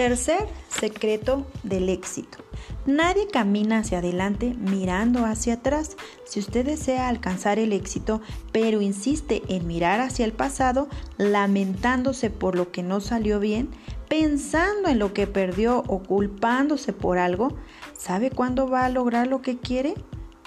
Tercer secreto del éxito. Nadie camina hacia adelante mirando hacia atrás. Si usted desea alcanzar el éxito, pero insiste en mirar hacia el pasado, lamentándose por lo que no salió bien, pensando en lo que perdió o culpándose por algo, ¿sabe cuándo va a lograr lo que quiere?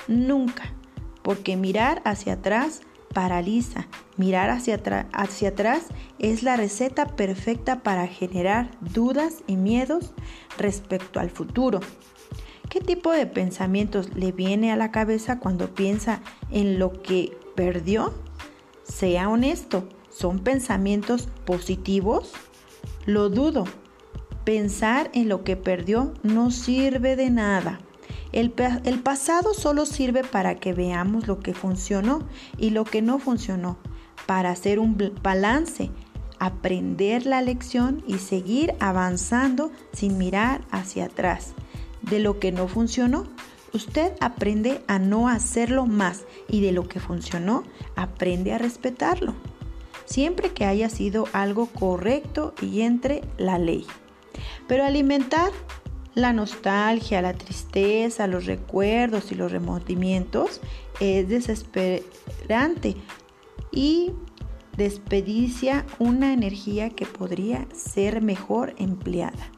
Nunca, porque mirar hacia atrás paraliza. Mirar hacia, hacia, atrás es la receta perfecta para generar dudas y miedos respecto al futuro. ¿Qué tipo de pensamientos le viene a la cabeza cuando piensa en lo que perdió? Sea honesto, ¿son pensamientos positivos? Lo dudo. Pensar en lo que perdió no sirve de nada. El, pasado solo sirve para que veamos lo que funcionó y lo que no funcionó, para hacer un balance, aprender la lección y seguir avanzando sin mirar hacia atrás. De lo que no funcionó, usted aprende a no hacerlo más y de lo que funcionó, aprende a respetarlo, siempre que haya sido algo correcto y entre la ley. Pero alimentar la nostalgia, la tristeza, los recuerdos y los remordimientos es desesperante y despedicia una energía que podría ser mejor empleada.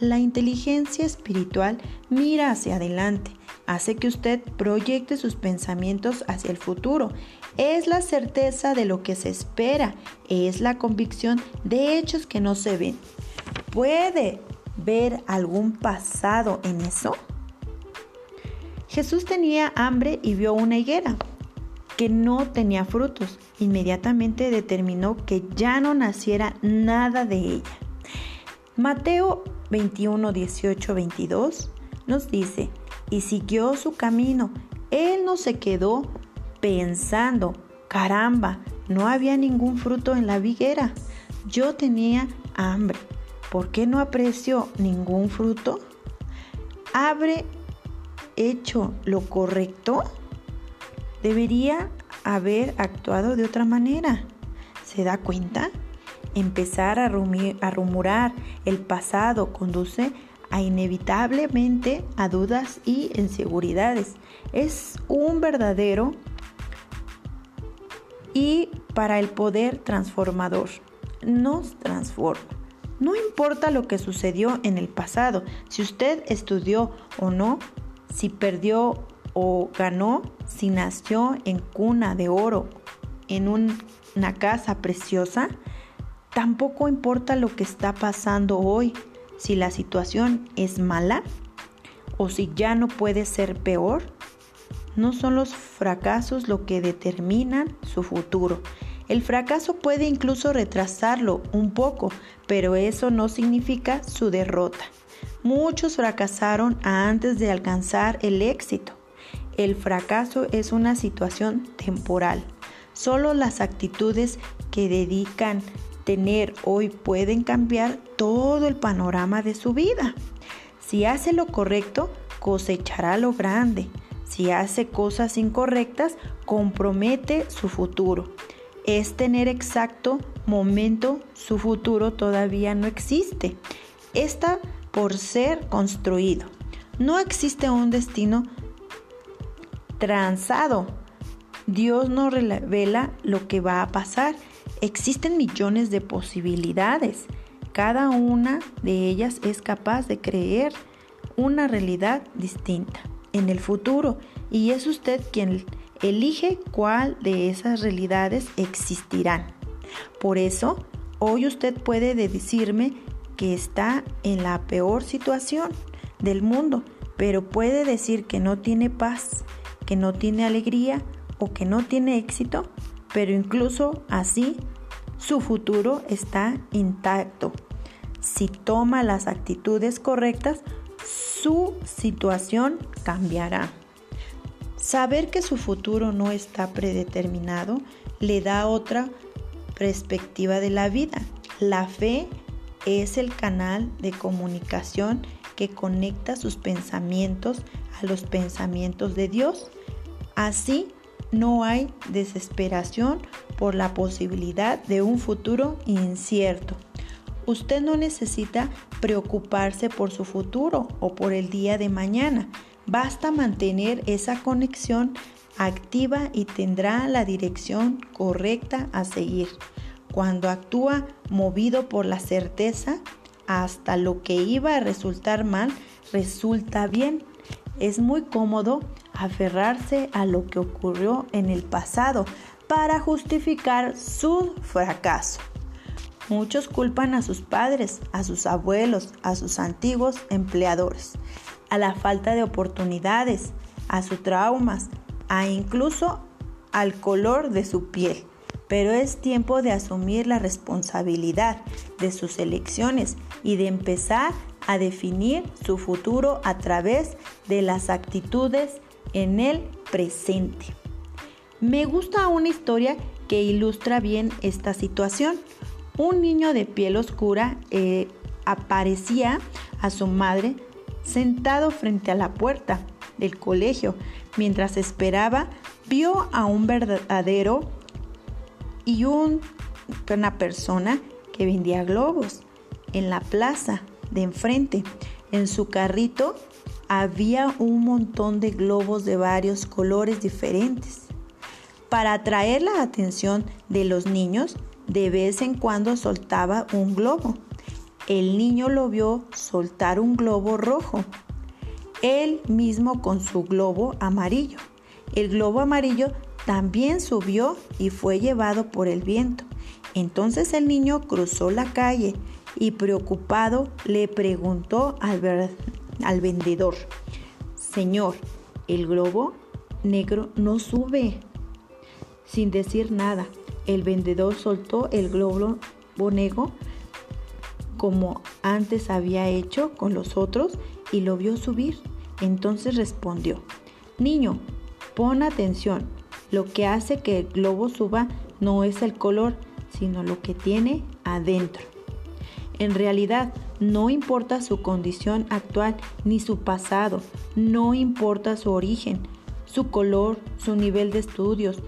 La inteligencia espiritual mira hacia adelante, hace que usted proyecte sus pensamientos hacia el futuro. Es la certeza de lo que se espera, es la convicción de hechos que no se ven. Puede ver algún pasado en eso? Jesús tenía hambre y vio una higuera que no tenía frutos. Inmediatamente determinó que ya no naciera nada de ella. Mateo 21, 18, 22 nos dice, y siguió su camino. Él no se quedó pensando, caramba, no había ningún fruto en la higuera. Yo tenía hambre ¿por qué no aprecio ningún fruto? ¿Habré hecho lo correcto? Debería haber actuado de otra manera. ¿Se da cuenta? Empezar a, rumorar el pasado conduce a inevitablemente a dudas y inseguridades. Es un verdadero y para el poder transformador. Nos transforma. No importa lo que sucedió en el pasado, si usted estudió o no, si perdió o ganó, si nació en cuna de oro, en una casa preciosa, tampoco importa lo que está pasando hoy, si la situación es mala o si ya no puede ser peor. No son los fracasos lo que determinan su futuro, el fracaso puede incluso retrasarlo un poco, pero eso no significa su derrota. Muchos fracasaron antes de alcanzar el éxito. El fracaso es una situación temporal. Solo las actitudes que dedican tener hoy pueden cambiar todo el panorama de su vida. Si hace lo correcto, cosechará lo grande. Si hace cosas incorrectas, compromete su futuro es tener exacto momento, su futuro todavía no existe. Está por ser construido. No existe un destino transado. Dios no revela lo que va a pasar. Existen millones de posibilidades. Cada una de ellas es capaz de creer una realidad distinta en el futuro y es usted quien Elige cuál de esas realidades existirán. Por eso, hoy usted puede decirme que está en la peor situación del mundo, pero puede decir que no tiene paz, que no tiene alegría o que no tiene éxito, pero incluso así su futuro está intacto. Si toma las actitudes correctas, su situación cambiará. Saber que su futuro no está predeterminado le da otra perspectiva de la vida. La fe es el canal de comunicación que conecta sus pensamientos a los pensamientos de Dios. Así no hay desesperación por la posibilidad de un futuro incierto. Usted no necesita preocuparse por su futuro o por el día de mañana. Basta mantener esa conexión activa y tendrá la dirección correcta a seguir. Cuando actúa movido por la certeza, hasta lo que iba a resultar mal resulta bien. Es muy cómodo aferrarse a lo que ocurrió en el pasado para justificar su fracaso. Muchos culpan a sus padres, a sus abuelos, a sus antiguos empleadores, a la falta de oportunidades, a sus traumas, a incluso al color de su piel. Pero es tiempo de asumir la responsabilidad de sus elecciones y de empezar a definir su futuro a través de las actitudes en el presente. Me gusta una historia que ilustra bien esta situación. Un niño de piel oscura eh, aparecía a su madre sentado frente a la puerta del colegio. Mientras esperaba, vio a un verdadero y una persona que vendía globos en la plaza de enfrente. En su carrito había un montón de globos de varios colores diferentes. Para atraer la atención de los niños, de vez en cuando soltaba un globo. El niño lo vio soltar un globo rojo, él mismo con su globo amarillo. El globo amarillo también subió y fue llevado por el viento. Entonces el niño cruzó la calle y preocupado le preguntó al, al vendedor, Señor, el globo negro no sube. Sin decir nada, el vendedor soltó el globo negro como antes había hecho con los otros y lo vio subir. Entonces respondió, Niño, pon atención, lo que hace que el globo suba no es el color, sino lo que tiene adentro. En realidad, no importa su condición actual ni su pasado, no importa su origen, su color, su nivel de estudios,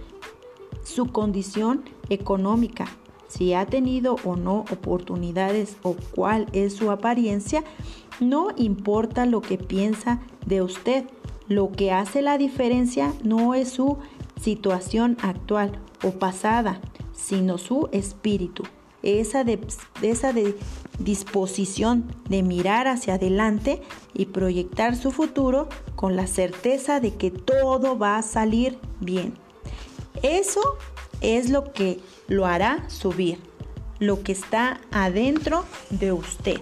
su condición económica, si ha tenido o no oportunidades o cuál es su apariencia, no importa lo que piensa de usted. Lo que hace la diferencia no es su situación actual o pasada, sino su espíritu. Esa, esa disposición de mirar hacia adelante y proyectar su futuro con la certeza de que todo va a salir bien. Eso es lo que lo hará subir, lo que está adentro de usted.